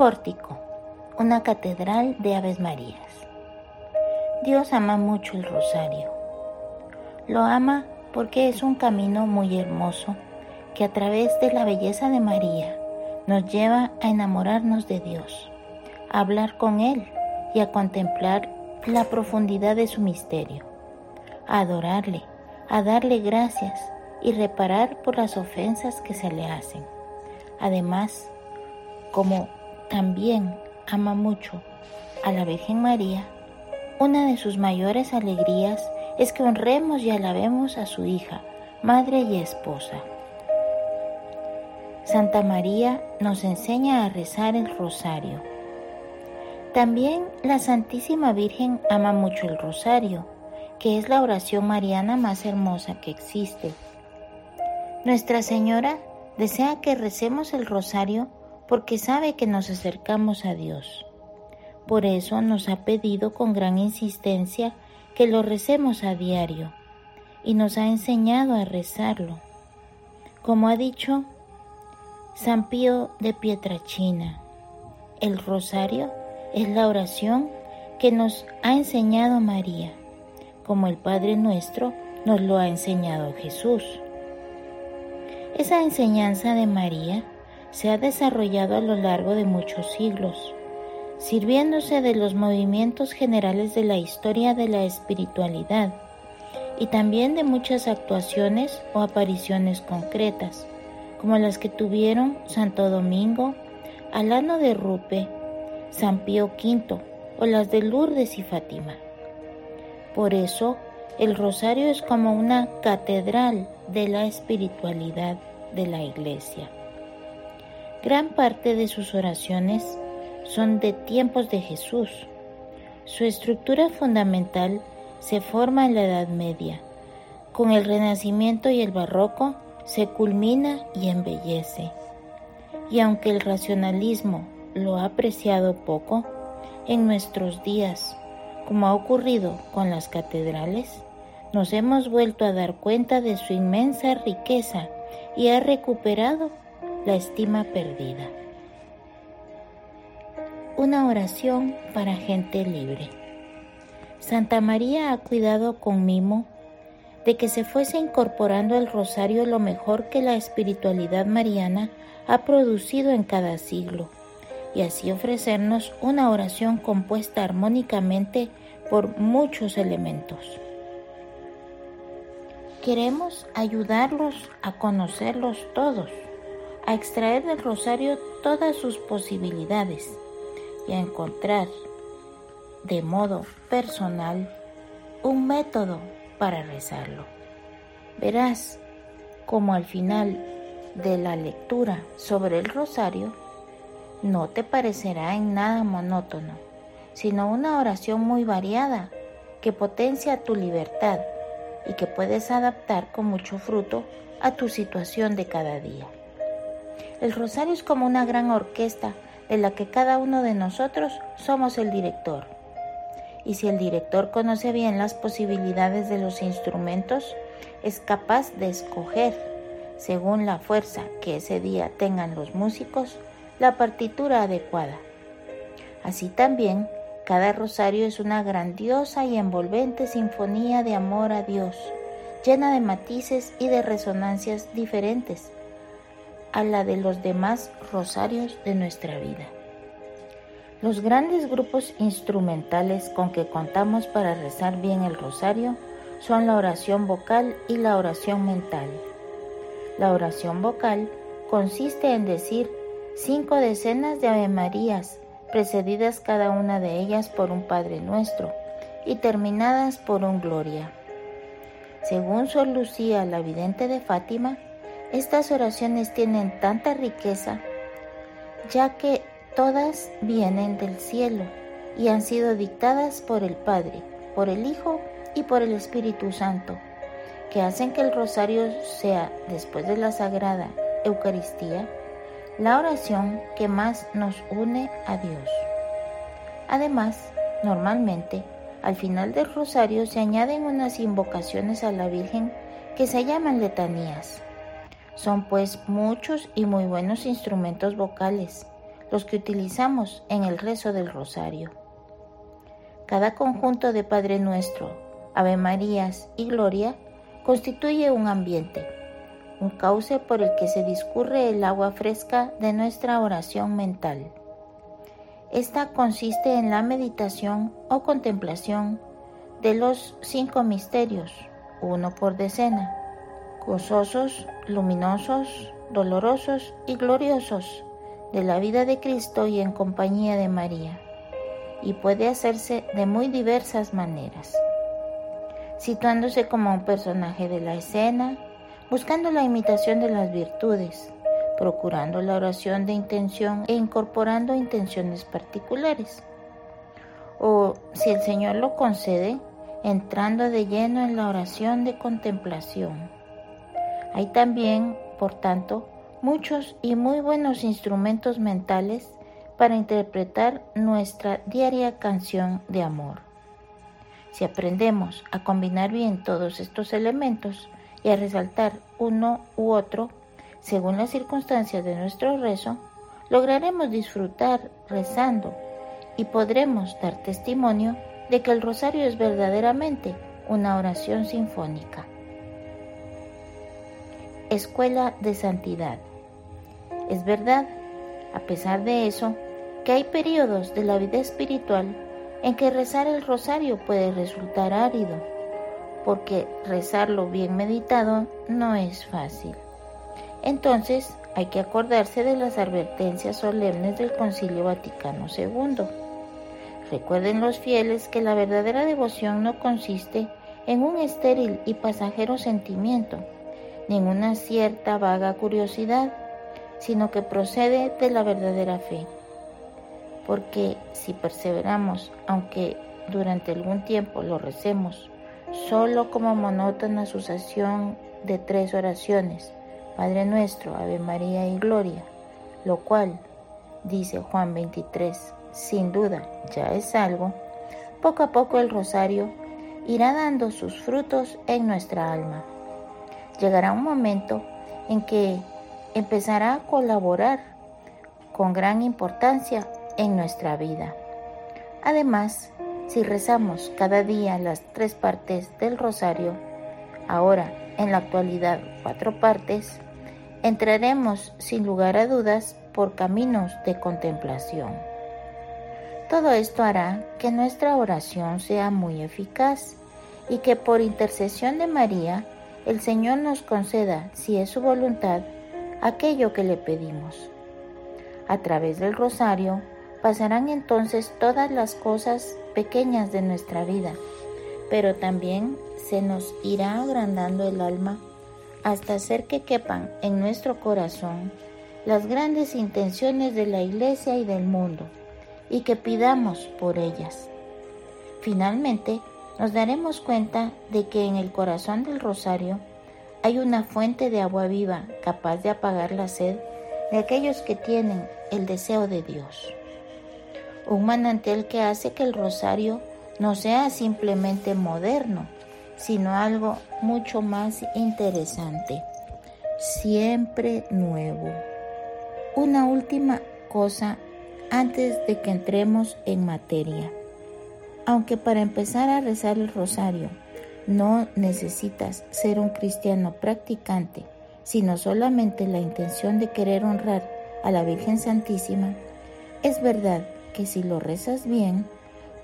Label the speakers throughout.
Speaker 1: Pórtico, una catedral de Aves Marías. Dios ama mucho el rosario. Lo ama porque es un camino muy hermoso que a través de la belleza de María nos lleva a enamorarnos de Dios, a hablar con Él y a contemplar la profundidad de su misterio, a adorarle, a darle gracias y reparar por las ofensas que se le hacen. Además, como también ama mucho a la Virgen María, una de sus mayores alegrías es que honremos y alabemos a su hija, madre y esposa. Santa María nos enseña a rezar el rosario. También la Santísima Virgen ama mucho el rosario, que es la oración mariana más hermosa que existe. Nuestra Señora desea que recemos el rosario porque sabe que nos acercamos a Dios. Por eso nos ha pedido con gran insistencia que lo recemos a diario y nos ha enseñado a rezarlo. Como ha dicho San Pío de Pietrachina, el rosario es la oración que nos ha enseñado María, como el Padre nuestro nos lo ha enseñado Jesús. Esa enseñanza de María se ha desarrollado a lo largo de muchos siglos, sirviéndose de los movimientos generales de la historia de la espiritualidad y también de muchas actuaciones o apariciones concretas, como las que tuvieron Santo Domingo, Alano de Rupe, San Pío V o las de Lourdes y Fátima. Por eso, el rosario es como una catedral de la espiritualidad de la Iglesia. Gran parte de sus oraciones son de tiempos de Jesús. Su estructura fundamental se forma en la Edad Media. Con el Renacimiento y el Barroco se culmina y embellece. Y aunque el racionalismo lo ha apreciado poco, en nuestros días, como ha ocurrido con las catedrales, nos hemos vuelto a dar cuenta de su inmensa riqueza y ha recuperado la estima perdida. Una oración para gente libre. Santa María ha cuidado con mimo de que se fuese incorporando al rosario lo mejor que la espiritualidad mariana ha producido en cada siglo, y así ofrecernos una oración compuesta armónicamente por muchos elementos. Queremos ayudarlos a conocerlos todos a extraer del rosario todas sus posibilidades y a encontrar de modo personal un método para rezarlo. Verás como al final de la lectura sobre el rosario no te parecerá en nada monótono, sino una oración muy variada que potencia tu libertad y que puedes adaptar con mucho fruto a tu situación de cada día. El rosario es como una gran orquesta de la que cada uno de nosotros somos el director. Y si el director conoce bien las posibilidades de los instrumentos, es capaz de escoger, según la fuerza que ese día tengan los músicos, la partitura adecuada. Así también, cada rosario es una grandiosa y envolvente sinfonía de amor a Dios, llena de matices y de resonancias diferentes a la de los demás rosarios de nuestra vida. Los grandes grupos instrumentales con que contamos para rezar bien el rosario son la oración vocal y la oración mental. La oración vocal consiste en decir cinco decenas de Ave Marías, precedidas cada una de ellas por un Padre Nuestro y terminadas por un Gloria. Según Sor Lucía, la vidente de Fátima, estas oraciones tienen tanta riqueza, ya que todas vienen del cielo y han sido dictadas por el Padre, por el Hijo y por el Espíritu Santo, que hacen que el rosario sea, después de la Sagrada Eucaristía, la oración que más nos une a Dios. Además, normalmente, al final del rosario se añaden unas invocaciones a la Virgen que se llaman letanías. Son pues muchos y muy buenos instrumentos vocales los que utilizamos en el rezo del rosario. Cada conjunto de Padre Nuestro, Ave Marías y Gloria constituye un ambiente, un cauce por el que se discurre el agua fresca de nuestra oración mental. Esta consiste en la meditación o contemplación de los cinco misterios, uno por decena, gozosos, luminosos, dolorosos y gloriosos de la vida de Cristo y en compañía de María, y puede hacerse de muy diversas maneras, situándose como un personaje de la escena, buscando la imitación de las virtudes, procurando la oración de intención e incorporando intenciones particulares. O, si el Señor lo concede, entrando de lleno en la oración de contemplación. Hay también, por tanto, muchos y muy buenos instrumentos mentales para interpretar nuestra diaria canción de amor. Si aprendemos a combinar bien todos estos elementos y a resaltar uno u otro según las circunstancias de nuestro rezo, lograremos disfrutar rezando y podremos dar testimonio de que el rosario es verdaderamente una oración sinfónica. Escuela de Santidad es verdad, a pesar de eso, que hay periodos de la vida espiritual en que rezar el rosario puede resultar árido, porque rezarlo bien meditado no es fácil. Entonces hay que acordarse de las advertencias solemnes del Concilio Vaticano II. Recuerden los fieles que la verdadera devoción no consiste en un estéril y pasajero sentimiento, ni en una cierta vaga curiosidad, sino que procede de la verdadera fe. Porque si perseveramos, aunque durante algún tiempo lo recemos, solo como monótona sucesión de tres oraciones, Padre nuestro, Ave María y Gloria, lo cual, dice Juan 23, sin duda ya es algo, poco a poco el rosario irá dando sus frutos en nuestra alma. Llegará un momento en que empezará a colaborar con gran importancia en nuestra vida. Además, si rezamos cada día las tres partes del rosario, ahora en la actualidad cuatro partes, entraremos sin lugar a dudas por caminos de contemplación. Todo esto hará que nuestra oración sea muy eficaz y que por intercesión de María el Señor nos conceda, si es su voluntad, aquello que le pedimos. A través del rosario pasarán entonces todas las cosas pequeñas de nuestra vida, pero también se nos irá agrandando el alma hasta hacer que quepan en nuestro corazón las grandes intenciones de la Iglesia y del mundo, y que pidamos por ellas. Finalmente, nos daremos cuenta de que en el corazón del rosario hay una fuente de agua viva capaz de apagar la sed de aquellos que tienen el deseo de Dios. Un manantial que hace que el rosario no sea simplemente moderno, sino algo mucho más interesante, siempre nuevo. Una última cosa antes de que entremos en materia. Aunque para empezar a rezar el rosario no necesitas ser un cristiano practicante, sino solamente la intención de querer honrar a la Virgen Santísima, es verdad que si lo rezas bien,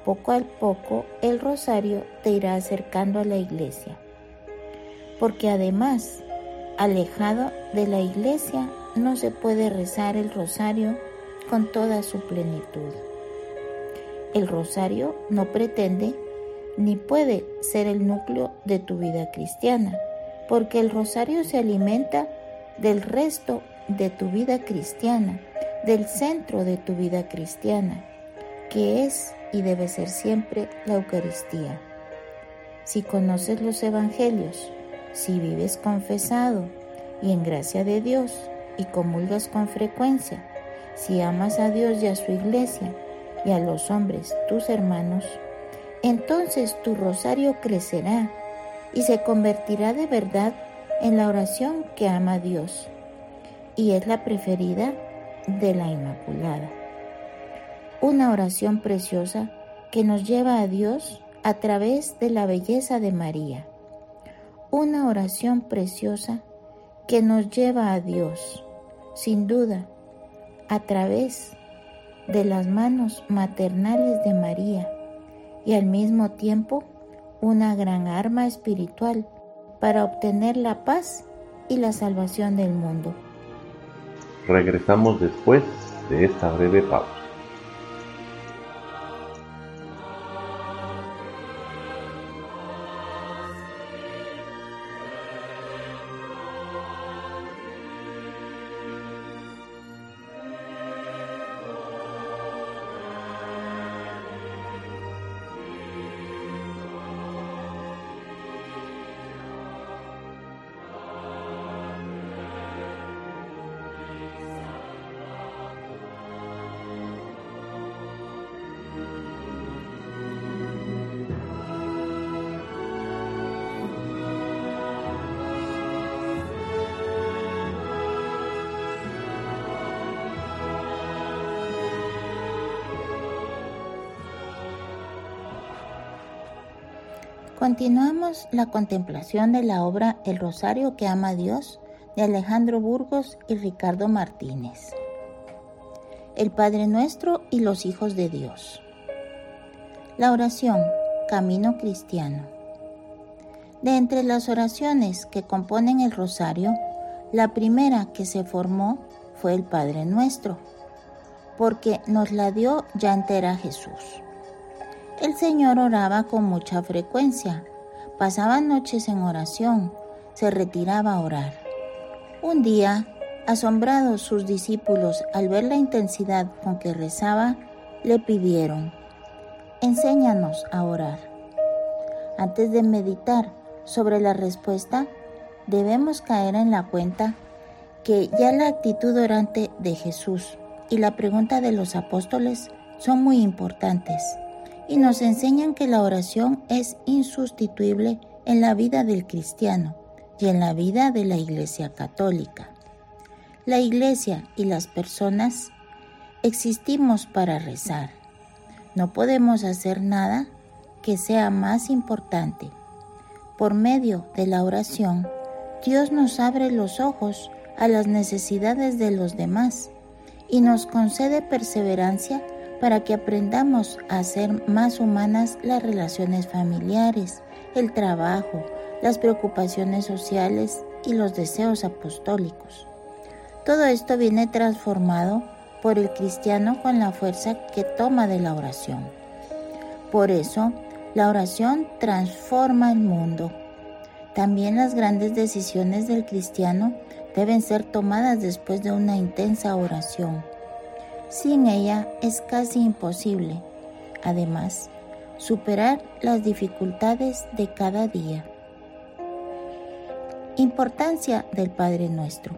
Speaker 1: poco a poco el rosario te irá acercando a la iglesia. Porque además, alejado de la iglesia, no se puede rezar el rosario con toda su plenitud. El rosario no pretende ni puede ser el núcleo de tu vida cristiana, porque el rosario se alimenta del resto de tu vida cristiana, del centro de tu vida cristiana, que es y debe ser siempre la Eucaristía. Si conoces los evangelios, si vives confesado y en gracia de Dios y comulgas con frecuencia, si amas a Dios y a su iglesia y a los hombres, tus hermanos, entonces tu rosario crecerá y se convertirá de verdad en la oración que ama Dios y es la preferida de la Inmaculada. Una oración preciosa que nos lleva a Dios a través de la belleza de María. Una oración preciosa que nos lleva a Dios, sin duda, a través de las manos maternales de María y al mismo tiempo una gran arma espiritual para obtener la paz y la salvación del mundo.
Speaker 2: Regresamos después de esta breve pausa.
Speaker 1: Continuamos la contemplación de la obra El Rosario que ama a Dios de Alejandro Burgos y Ricardo Martínez. El Padre Nuestro y los hijos de Dios. La oración, Camino Cristiano. De entre las oraciones que componen el Rosario, la primera que se formó fue el Padre Nuestro, porque nos la dio ya entera Jesús. El Señor oraba con mucha frecuencia, pasaba noches en oración, se retiraba a orar. Un día, asombrados sus discípulos al ver la intensidad con que rezaba, le pidieron, enséñanos a orar. Antes de meditar sobre la respuesta, debemos caer en la cuenta que ya la actitud orante de Jesús y la pregunta de los apóstoles son muy importantes y nos enseñan que la oración es insustituible en la vida del cristiano y en la vida de la Iglesia católica. La Iglesia y las personas existimos para rezar. No podemos hacer nada que sea más importante. Por medio de la oración, Dios nos abre los ojos a las necesidades de los demás y nos concede perseverancia para que aprendamos a hacer más humanas las relaciones familiares, el trabajo, las preocupaciones sociales y los deseos apostólicos. Todo esto viene transformado por el cristiano con la fuerza que toma de la oración. Por eso, la oración transforma el mundo. También las grandes decisiones del cristiano deben ser tomadas después de una intensa oración sin ella es casi imposible, además, superar las dificultades de cada día. Importancia del Padre Nuestro.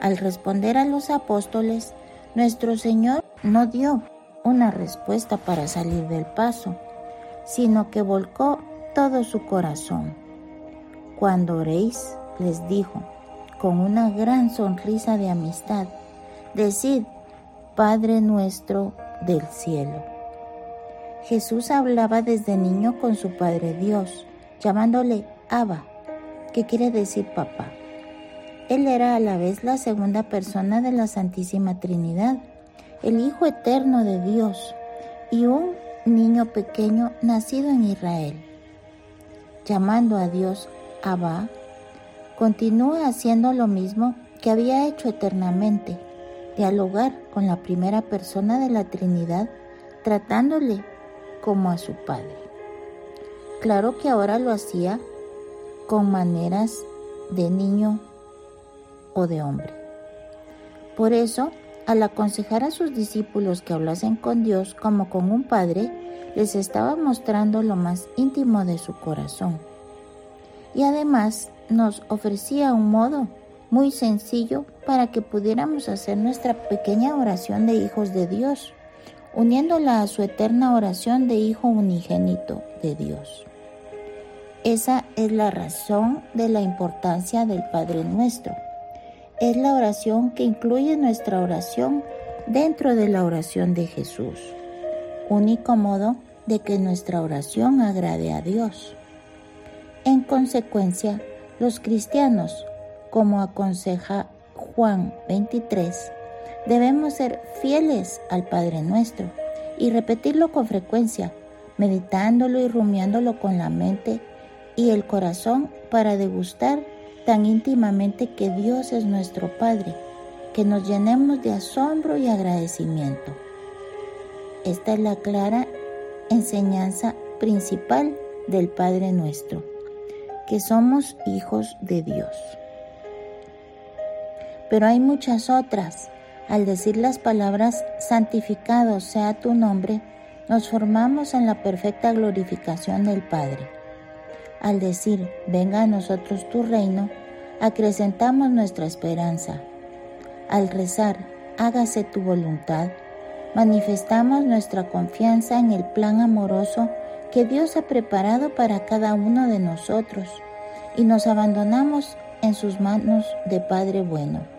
Speaker 1: Al responder a los apóstoles, nuestro Señor no dio una respuesta para salir del paso, sino que volcó todo su corazón. Cuando oréis, les dijo, con una gran sonrisa de amistad, decid, Padre nuestro del cielo. Jesús hablaba desde niño con su Padre Dios, llamándole Abba, que quiere decir papá. Él era a la vez la segunda persona de la Santísima Trinidad, el Hijo eterno de Dios y un niño pequeño nacido en Israel. Llamando a Dios Abba, continúa haciendo lo mismo que había hecho eternamente, dialogar con la primera persona de la Trinidad, tratándole como a su Padre. Claro que ahora lo hacía con maneras de niño o de hombre. Por eso, al aconsejar a sus discípulos que hablasen con Dios como con un padre, les estaba mostrando lo más íntimo de su corazón. Y además nos ofrecía un modo muy sencillo para que pudiéramos hacer nuestra pequeña oración de hijos de Dios, uniéndola a su eterna oración de Hijo unigénito de Dios. Esa es la razón de la importancia del Padre Nuestro es la oración que incluye nuestra oración dentro de la oración de Jesús, único modo de que nuestra oración agrade a Dios. En consecuencia, los cristianos, como aconseja Juan 23, debemos ser fieles al Padre nuestro y repetirlo con frecuencia, meditándolo y rumiándolo con la mente y el corazón para degustar tan íntimamente que Dios es nuestro Padre, que nos llenemos de asombro y agradecimiento. Esta es la clara enseñanza principal del Padre nuestro, que somos hijos de Dios. Pero hay muchas otras. Al decir las palabras santificado sea tu nombre, nos formamos en la perfecta glorificación del Padre. Al decir, venga a nosotros tu reino, acrecentamos nuestra esperanza. Al rezar, hágase tu voluntad, manifestamos nuestra confianza en el plan amoroso que Dios ha preparado para cada uno de nosotros y nos abandonamos en sus manos de Padre bueno.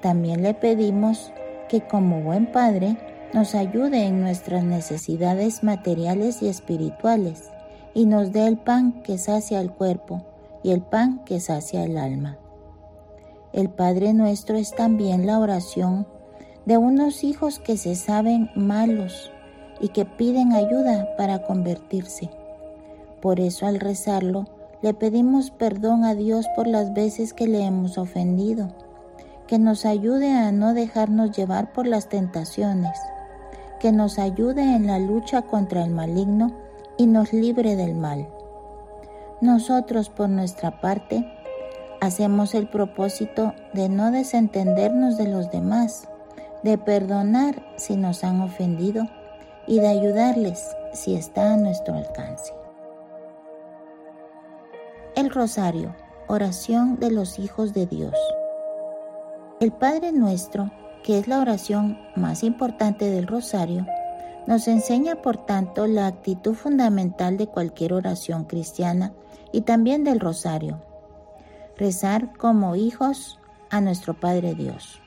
Speaker 1: También le pedimos que como buen Padre nos ayude en nuestras necesidades materiales y espirituales y nos dé el pan que sacia el cuerpo y el pan que sacia el alma. El Padre nuestro es también la oración de unos hijos que se saben malos y que piden ayuda para convertirse. Por eso al rezarlo le pedimos perdón a Dios por las veces que le hemos ofendido, que nos ayude a no dejarnos llevar por las tentaciones, que nos ayude en la lucha contra el maligno y nos libre del mal. Nosotros, por nuestra parte, hacemos el propósito de no desentendernos de los demás, de perdonar si nos han ofendido y de ayudarles si está a nuestro alcance. El Rosario, oración de los hijos de Dios. El Padre nuestro, que es la oración más importante del Rosario, nos enseña, por tanto, la actitud fundamental de cualquier oración cristiana y también del rosario. Rezar como hijos a nuestro Padre Dios.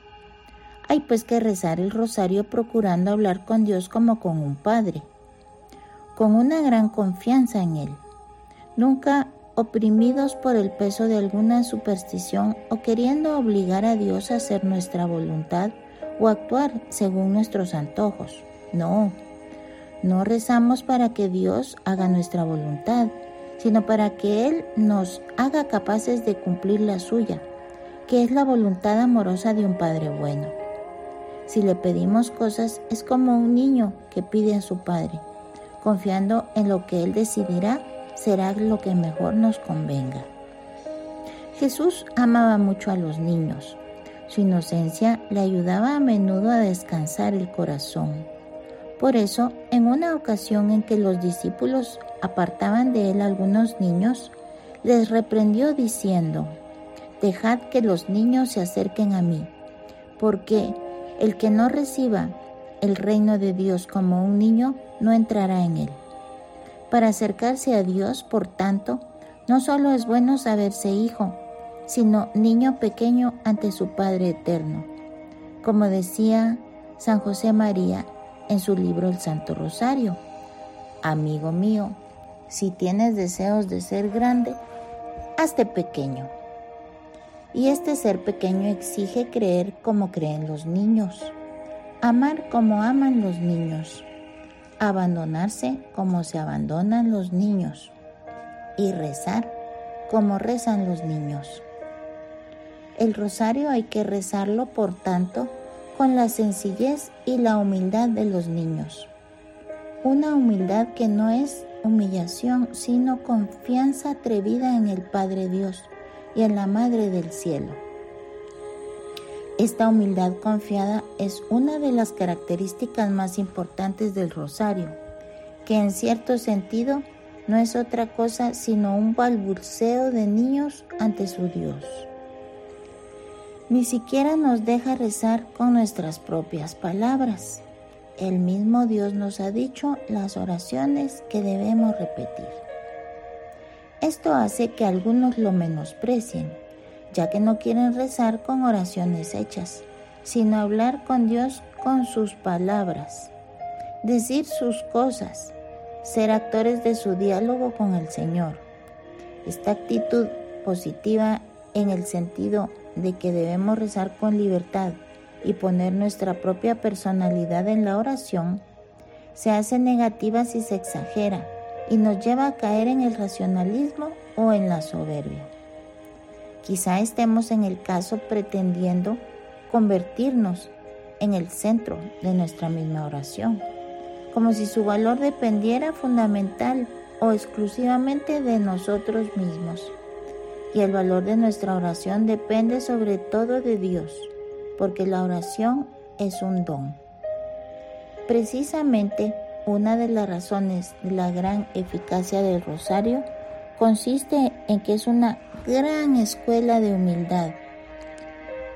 Speaker 1: Hay pues que rezar el rosario procurando hablar con Dios como con un Padre, con una gran confianza en Él, nunca oprimidos por el peso de alguna superstición o queriendo obligar a Dios a hacer nuestra voluntad o actuar según nuestros antojos. No, no rezamos para que Dios haga nuestra voluntad, sino para que Él nos haga capaces de cumplir la suya, que es la voluntad amorosa de un Padre bueno. Si le pedimos cosas es como un niño que pide a su Padre, confiando en lo que Él decidirá será lo que mejor nos convenga. Jesús amaba mucho a los niños. Su inocencia le ayudaba a menudo a descansar el corazón. Por eso, en una ocasión en que los discípulos apartaban de él algunos niños, les reprendió diciendo, Dejad que los niños se acerquen a mí, porque el que no reciba el reino de Dios como un niño no entrará en él. Para acercarse a Dios, por tanto, no solo es bueno saberse hijo, sino niño pequeño ante su Padre eterno. Como decía San José María en su libro El Santo Rosario. Amigo mío, si tienes deseos de ser grande, hazte pequeño. Y este ser pequeño exige creer como creen los niños, amar como aman los niños, abandonarse como se abandonan los niños y rezar como rezan los niños. El rosario hay que rezarlo, por tanto, con la sencillez y la humildad de los niños. Una humildad que no es humillación, sino confianza atrevida en el Padre Dios y en la Madre del Cielo. Esta humildad confiada es una de las características más importantes del rosario, que en cierto sentido no es otra cosa sino un balbuceo de niños ante su Dios. Ni siquiera nos deja rezar con nuestras propias palabras. El mismo Dios nos ha dicho las oraciones que debemos repetir. Esto hace que algunos lo menosprecien, ya que no quieren rezar con oraciones hechas, sino hablar con Dios con sus palabras, decir sus cosas, ser actores de su diálogo con el Señor. Esta actitud positiva en el sentido de que debemos rezar con libertad y poner nuestra propia personalidad en la oración, se hace negativa si se exagera y nos lleva a caer en el racionalismo o en la soberbia. Quizá estemos en el caso pretendiendo convertirnos en el centro de nuestra misma oración, como si su valor dependiera fundamental o exclusivamente de nosotros mismos y el valor de nuestra oración depende sobre todo de Dios, porque la oración es un don. Precisamente una de las razones de la gran eficacia del rosario consiste en que es una gran escuela de humildad,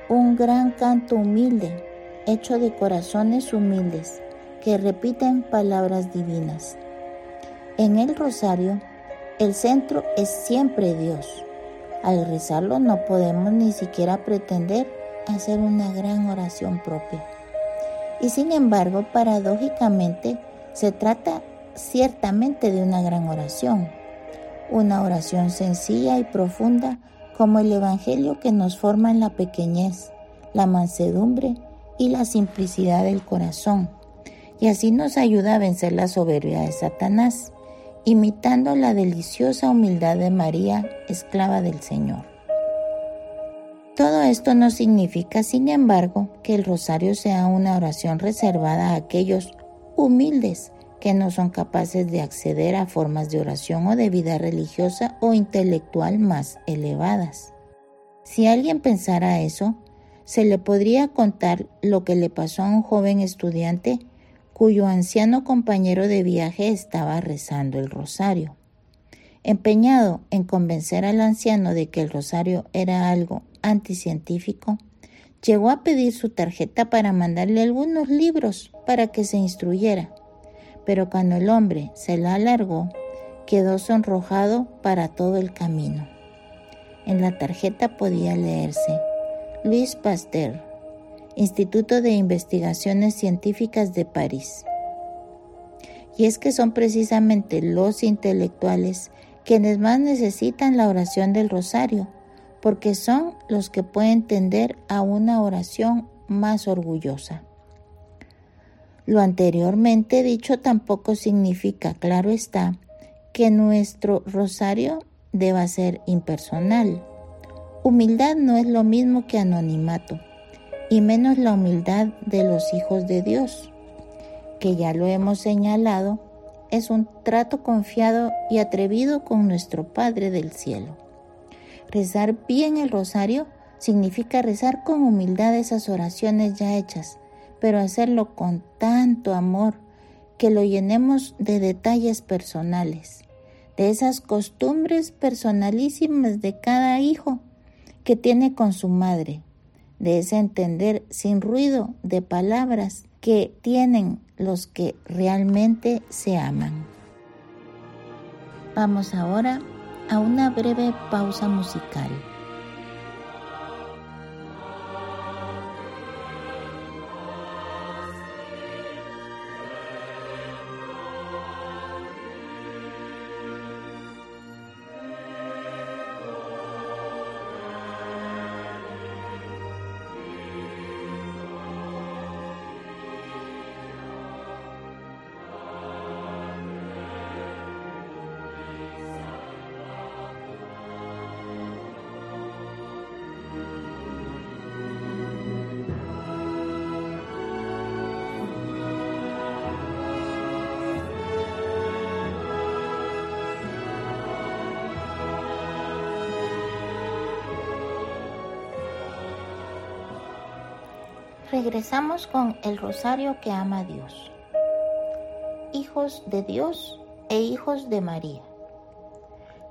Speaker 1: un gran canto humilde, hecho de corazones humildes que repiten palabras divinas. En el rosario, el centro es siempre Dios al rezarlo no podemos ni siquiera pretender hacer una gran oración propia. Y sin embargo, paradójicamente, se trata ciertamente de una gran oración, una oración sencilla y profunda como el Evangelio que nos forma en la pequeñez, la mansedumbre y la simplicidad del corazón, y así nos ayuda a vencer la soberbia de Satanás imitando la deliciosa humildad de María, esclava del Señor. Todo esto no significa, sin embargo, que el rosario sea una oración reservada a aquellos humildes que no son capaces de acceder a formas de oración o de vida religiosa o intelectual más elevadas. Si alguien pensara eso, se le podría contar lo que le pasó a un joven estudiante cuyo anciano compañero de viaje estaba rezando el rosario. Empeñado en convencer al anciano de que el rosario era algo anticientífico, llegó a pedir su tarjeta para mandarle algunos libros para que se instruyera. Pero cuando el hombre se la alargó, quedó sonrojado para todo el camino. En la tarjeta podía leerse Luis Pasteur, Instituto de Investigaciones Científicas de París. Y es que son precisamente los intelectuales quienes más necesitan la oración del rosario, porque son los que pueden tender a una oración más orgullosa. Lo anteriormente dicho tampoco significa, claro está, que nuestro rosario deba ser impersonal. Humildad no es lo mismo que anonimato y menos la humildad de los hijos de Dios, que ya lo hemos señalado, es un trato confiado y atrevido con nuestro Padre del cielo. Rezar bien el rosario significa rezar con humildad esas oraciones ya hechas, pero hacerlo con tanto amor que lo llenemos de detalles personales, de esas costumbres personalísimas de cada hijo que tiene con su madre, de ese entender sin ruido de palabras que tienen los que realmente se aman. Vamos ahora a una breve pausa musical. Regresamos con el rosario que ama a Dios. Hijos de Dios e hijos de María.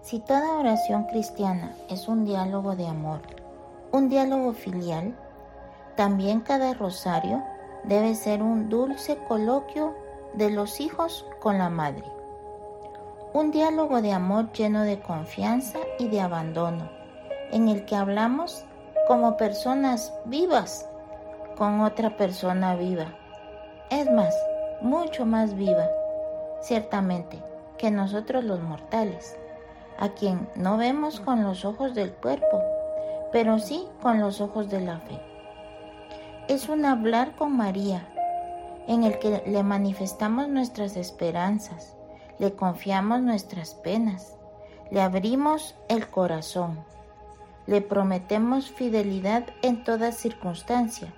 Speaker 1: Si toda oración cristiana es un diálogo de amor, un diálogo filial, también cada rosario debe ser un dulce coloquio de los hijos con la madre. Un diálogo de amor lleno de confianza y de abandono, en el que hablamos como personas vivas con otra persona viva. Es más, mucho más viva, ciertamente, que nosotros los mortales, a quien no vemos con los ojos del cuerpo, pero sí con los ojos de la fe. Es un hablar con María, en el que le manifestamos nuestras esperanzas, le confiamos nuestras penas, le abrimos el corazón, le prometemos fidelidad en toda circunstancia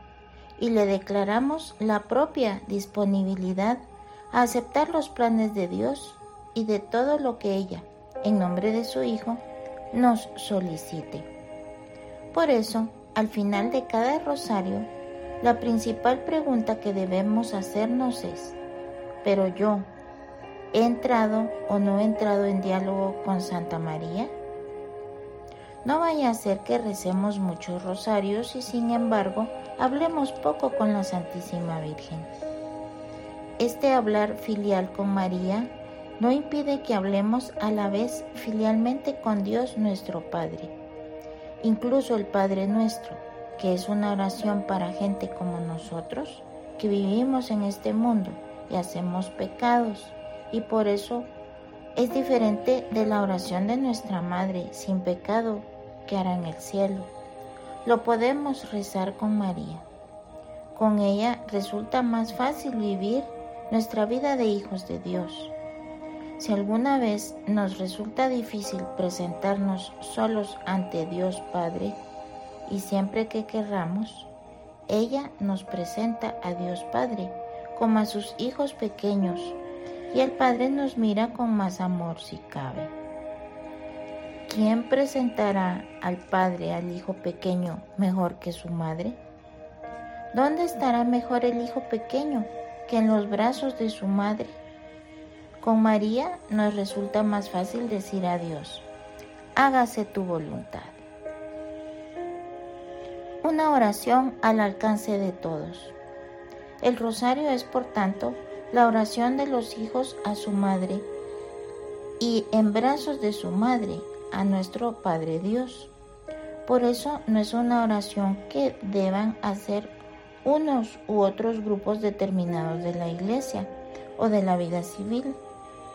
Speaker 1: y le declaramos la propia disponibilidad a aceptar los planes de Dios y de todo lo que ella, en nombre de su Hijo, nos solicite. Por eso, al final de cada rosario, la principal pregunta que debemos hacernos es, ¿pero yo he entrado o no he entrado en diálogo con Santa María? No vaya a ser que recemos muchos rosarios y sin embargo hablemos poco con la Santísima Virgen. Este hablar filial con María no impide que hablemos a la vez filialmente con Dios nuestro Padre. Incluso el Padre nuestro, que es una oración para gente como nosotros, que vivimos en este mundo y hacemos pecados, y por eso es diferente de la oración de nuestra Madre sin pecado que hará en el cielo. Lo podemos rezar con María. Con ella resulta más fácil vivir nuestra vida de hijos de Dios. Si alguna vez nos resulta difícil presentarnos solos ante Dios Padre, y siempre que querramos, ella nos presenta a Dios Padre como a sus hijos pequeños y el Padre nos mira con más amor si cabe. ¿Quién presentará al Padre al Hijo pequeño mejor que su madre? ¿Dónde estará mejor el Hijo pequeño que en los brazos de su madre? Con María nos resulta más fácil decir a Dios, hágase tu voluntad. Una oración al alcance de todos. El rosario es, por tanto, la oración de los hijos a su madre y en brazos de su madre a nuestro Padre Dios. Por eso no es una oración que deban hacer unos u otros grupos determinados de la iglesia o de la vida civil,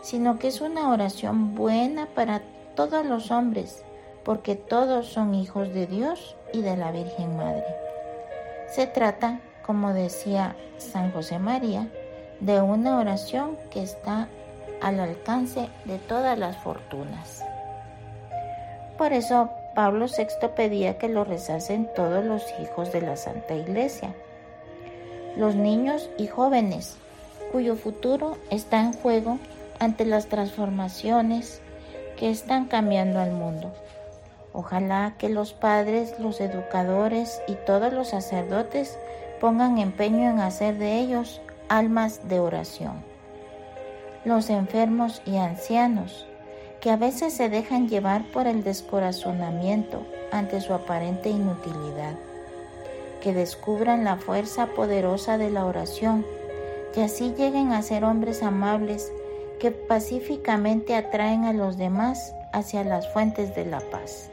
Speaker 1: sino que es una oración buena para todos los hombres, porque todos son hijos de Dios y de la Virgen Madre. Se trata, como decía San José María, de una oración que está al alcance de todas las fortunas. Por eso Pablo VI pedía que lo rezasen todos los hijos de la Santa Iglesia, los niños y jóvenes, cuyo futuro está en juego ante las transformaciones que están cambiando al mundo. Ojalá que los padres, los educadores y todos los sacerdotes pongan empeño en hacer de ellos almas de oración. Los enfermos y ancianos, que a veces se dejan llevar por el descorazonamiento ante su aparente inutilidad, que descubran la fuerza poderosa de la oración y así lleguen a ser hombres amables que pacíficamente atraen a los demás hacia las fuentes de la paz.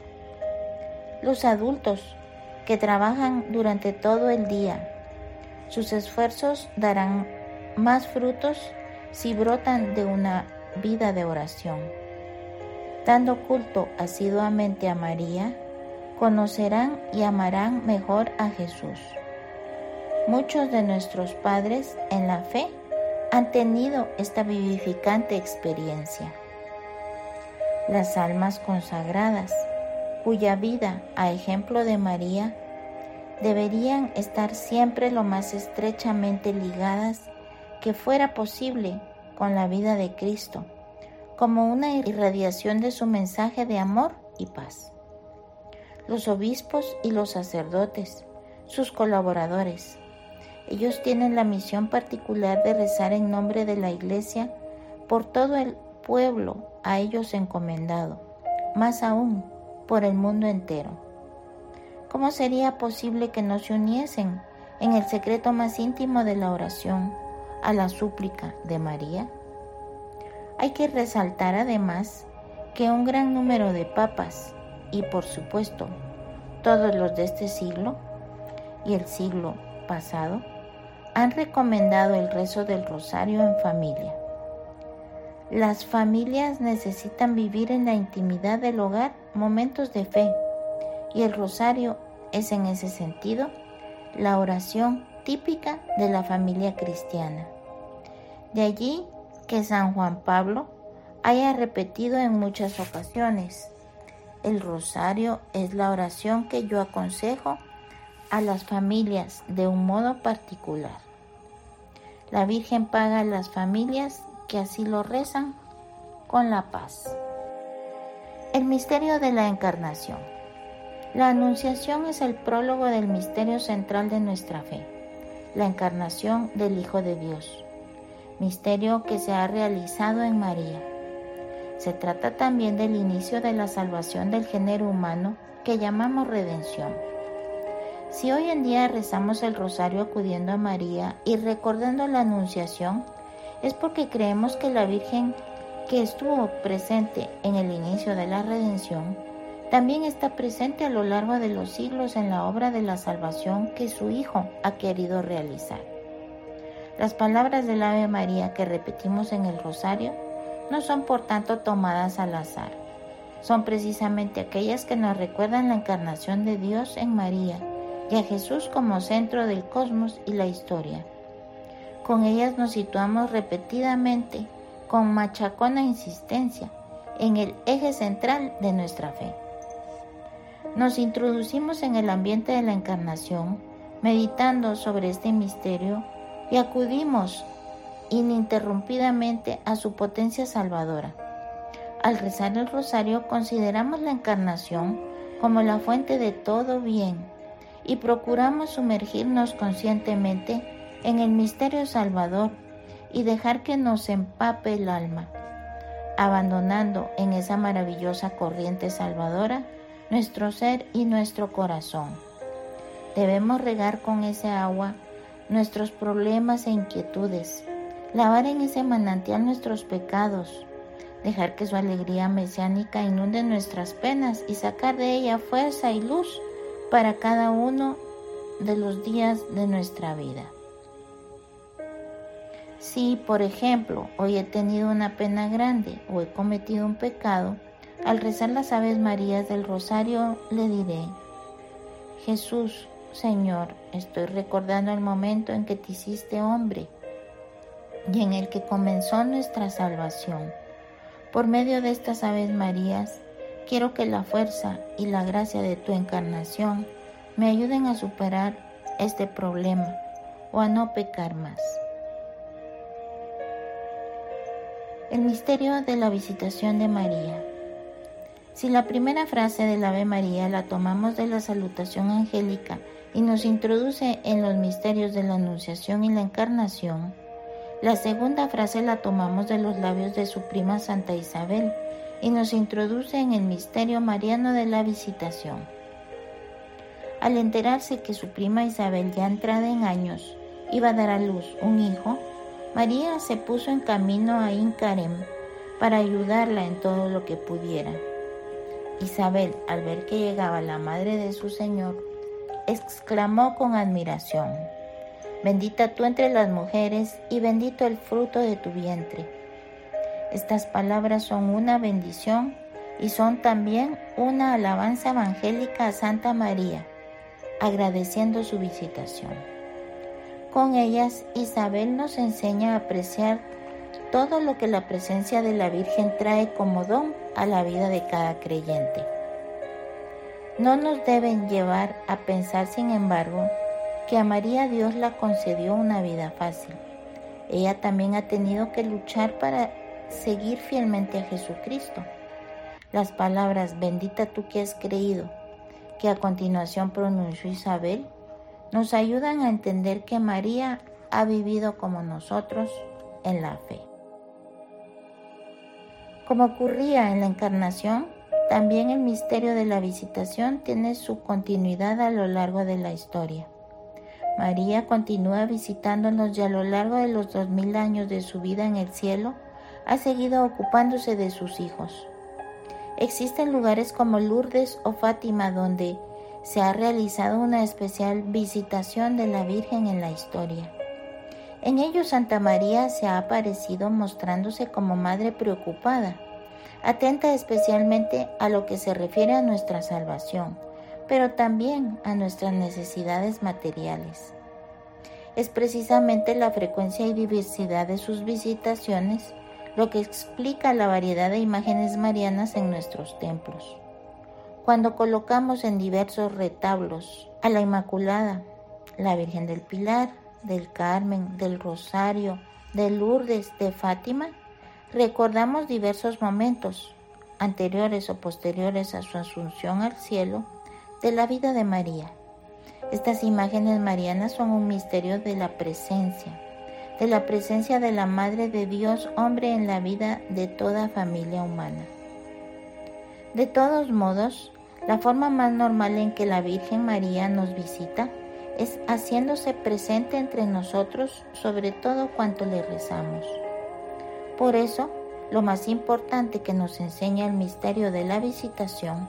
Speaker 1: Los adultos que trabajan durante todo el día sus esfuerzos darán más frutos si brotan de una vida de oración. Dando culto asiduamente a María, conocerán y amarán mejor a Jesús. Muchos de nuestros padres en la fe han tenido esta vivificante experiencia. Las almas consagradas, cuya vida, a ejemplo de María, deberían estar siempre lo más estrechamente ligadas que fuera posible con la vida de Cristo, como una irradiación de su mensaje de amor y paz. Los obispos y los sacerdotes, sus colaboradores, Ellos tienen la misión particular de rezar en nombre de la Iglesia por todo el pueblo a ellos encomendado, más aún por el mundo entero. ¿Cómo sería posible que no se uniesen en el secreto más íntimo de la oración a la súplica de María? Hay que resaltar además que un gran número de papas y por supuesto todos los de este siglo y el siglo pasado han recomendado el rezo del rosario en familia. Las familias necesitan vivir en la intimidad del hogar momentos de fe y el rosario es en ese sentido la oración típica de la familia cristiana. De allí que San Juan Pablo haya repetido en muchas ocasiones, el rosario es la oración que yo aconsejo a las familias de un modo particular. La Virgen paga a las familias que así lo rezan con la paz. El misterio de la encarnación. La anunciación es el prólogo del misterio central de nuestra fe, la encarnación del Hijo de Dios, misterio que se ha realizado en María. Se trata también del inicio de la salvación del género humano que llamamos redención. Si hoy en día rezamos el rosario acudiendo a María y recordando la Anunciación, es porque creemos que la Virgen que estuvo presente en el inicio de la redención, también está presente a lo largo de los siglos en la obra de la salvación que su Hijo ha querido realizar. Las palabras del Ave María que repetimos en el rosario no son por tanto tomadas al azar, son precisamente aquellas que nos recuerdan la encarnación de Dios en María y a Jesús como centro del cosmos y la historia. Con ellas nos situamos repetidamente, con machacona insistencia, en el eje central de nuestra fe. Nos introducimos en el ambiente de la encarnación, meditando sobre este misterio y acudimos ininterrumpidamente a su potencia salvadora. Al rezar el rosario consideramos la encarnación como la fuente de todo bien y procuramos sumergirnos conscientemente en el misterio salvador y dejar que nos empape el alma, abandonando en esa maravillosa corriente salvadora nuestro ser y nuestro corazón. Debemos regar con ese agua nuestros problemas e inquietudes, lavar en ese manantial nuestros pecados, dejar que su alegría mesiánica inunde nuestras penas y sacar de ella fuerza y luz para cada uno de los días de nuestra vida. Si, por ejemplo, hoy he tenido una pena grande o he cometido un pecado, al rezar las Aves Marías del Rosario le diré, Jesús, Señor, estoy recordando el momento en que te hiciste hombre y en el que comenzó nuestra salvación. Por medio de estas Aves Marías, Quiero que la fuerza y la gracia de tu encarnación me ayuden a superar este problema o a no pecar más. El misterio de la visitación de María. Si la primera frase del Ave María la tomamos de la salutación angélica y nos introduce en los misterios de la Anunciación y la Encarnación, la segunda frase la tomamos de los labios de su prima Santa Isabel y nos introduce en el misterio mariano de la visitación. Al enterarse que su prima Isabel, ya entrada en años, iba a dar a luz un hijo, María se puso en camino a Incarem para ayudarla en todo lo que pudiera. Isabel, al ver que llegaba la madre de su Señor, exclamó con admiración, Bendita tú entre las mujeres y bendito el fruto de tu vientre. Estas palabras son una bendición y son también una alabanza evangélica a Santa María, agradeciendo su visitación. Con ellas, Isabel nos enseña a apreciar todo lo que la presencia de la Virgen trae como don a la vida de cada creyente. No nos deben llevar a pensar, sin embargo, que a María Dios la concedió una vida fácil. Ella también ha tenido que luchar para seguir fielmente a Jesucristo. Las palabras bendita tú que has creído, que a continuación pronunció Isabel, nos ayudan a entender que María ha vivido como nosotros en la fe. Como ocurría en la encarnación, también el misterio de la visitación tiene su continuidad a lo largo de la historia. María continúa visitándonos y a lo largo de los dos mil años de su vida en el cielo ha seguido ocupándose de sus hijos. Existen lugares como Lourdes o Fátima donde se ha realizado una especial visitación de la Virgen en la historia. En ellos Santa María se ha aparecido mostrándose como madre preocupada, atenta especialmente a lo que se refiere a nuestra salvación, pero también a nuestras necesidades materiales. Es precisamente la frecuencia y diversidad de sus visitaciones lo que explica la variedad de imágenes marianas en nuestros templos. Cuando colocamos en diversos retablos a la Inmaculada, la Virgen del Pilar, del Carmen, del Rosario, de Lourdes, de Fátima, recordamos diversos momentos, anteriores o posteriores a su asunción al cielo, de la vida de María. Estas imágenes marianas son un misterio de la presencia, de la presencia de la Madre de Dios hombre en la vida de toda familia humana. De todos modos, la forma más normal en que la Virgen María nos visita es haciéndose presente entre nosotros sobre todo cuanto le rezamos. Por eso, lo más importante que nos enseña el misterio de la visitación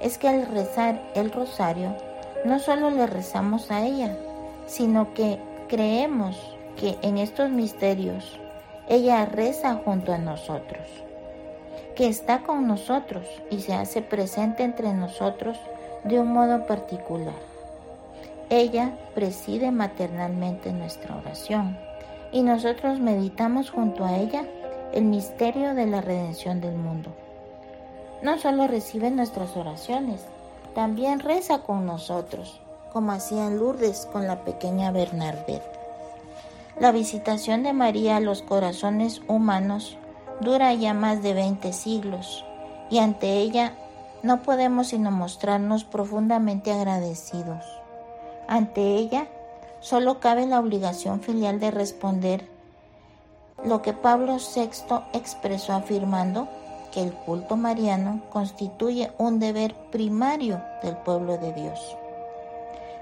Speaker 1: es que al rezar el rosario no solo le rezamos a ella, sino que creemos que en estos misterios ella reza junto a nosotros, que está con nosotros y se hace presente entre nosotros de un modo particular. Ella preside maternalmente nuestra oración y nosotros meditamos junto a ella el misterio de la redención del mundo. No solo recibe nuestras oraciones, también reza con nosotros, como hacían Lourdes con la pequeña Bernadette. La visitación de María a los corazones humanos dura ya más de 20 siglos y ante ella no podemos sino mostrarnos profundamente agradecidos. Ante ella solo cabe la obligación filial de responder lo que Pablo VI expresó afirmando que el culto mariano constituye un deber primario del pueblo de Dios.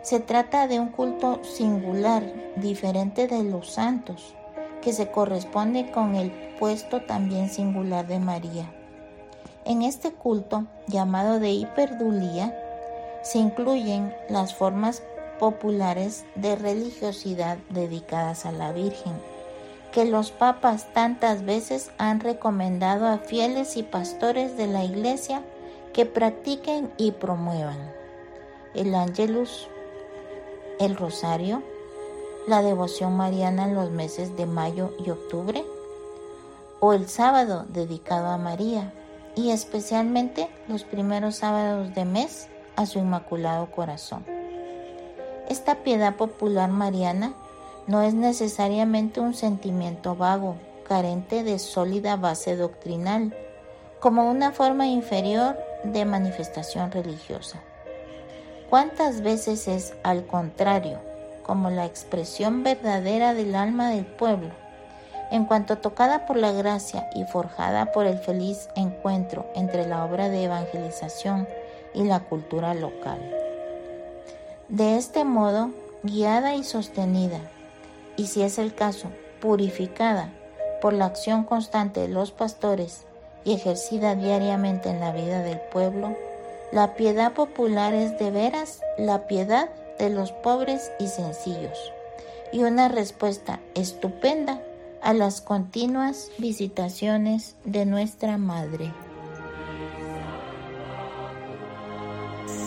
Speaker 1: Se trata de un culto singular, diferente de los santos, que se corresponde con el puesto también singular de María. En este culto, llamado de hiperdulía, se incluyen las formas populares de religiosidad dedicadas a la Virgen, que los papas tantas veces han recomendado a fieles y pastores de la Iglesia que practiquen y promuevan. El Angelus, el Rosario, la devoción mariana en los meses de mayo y octubre, o el sábado dedicado a María, y especialmente los primeros sábados de mes a su Inmaculado Corazón. Esta piedad popular mariana no es necesariamente un sentimiento vago, carente de sólida base doctrinal, como una forma inferior de manifestación religiosa. ¿Cuántas veces es al contrario, como la expresión verdadera del alma del pueblo, en cuanto tocada por la gracia y forjada por el feliz encuentro entre la obra de evangelización y la cultura local? De este modo, guiada y sostenida, y si es el caso, purificada por la acción constante de los pastores y ejercida diariamente en la vida del pueblo, la piedad popular es de veras la piedad de los pobres y sencillos, y una respuesta estupenda a las continuas visitaciones de nuestra Madre.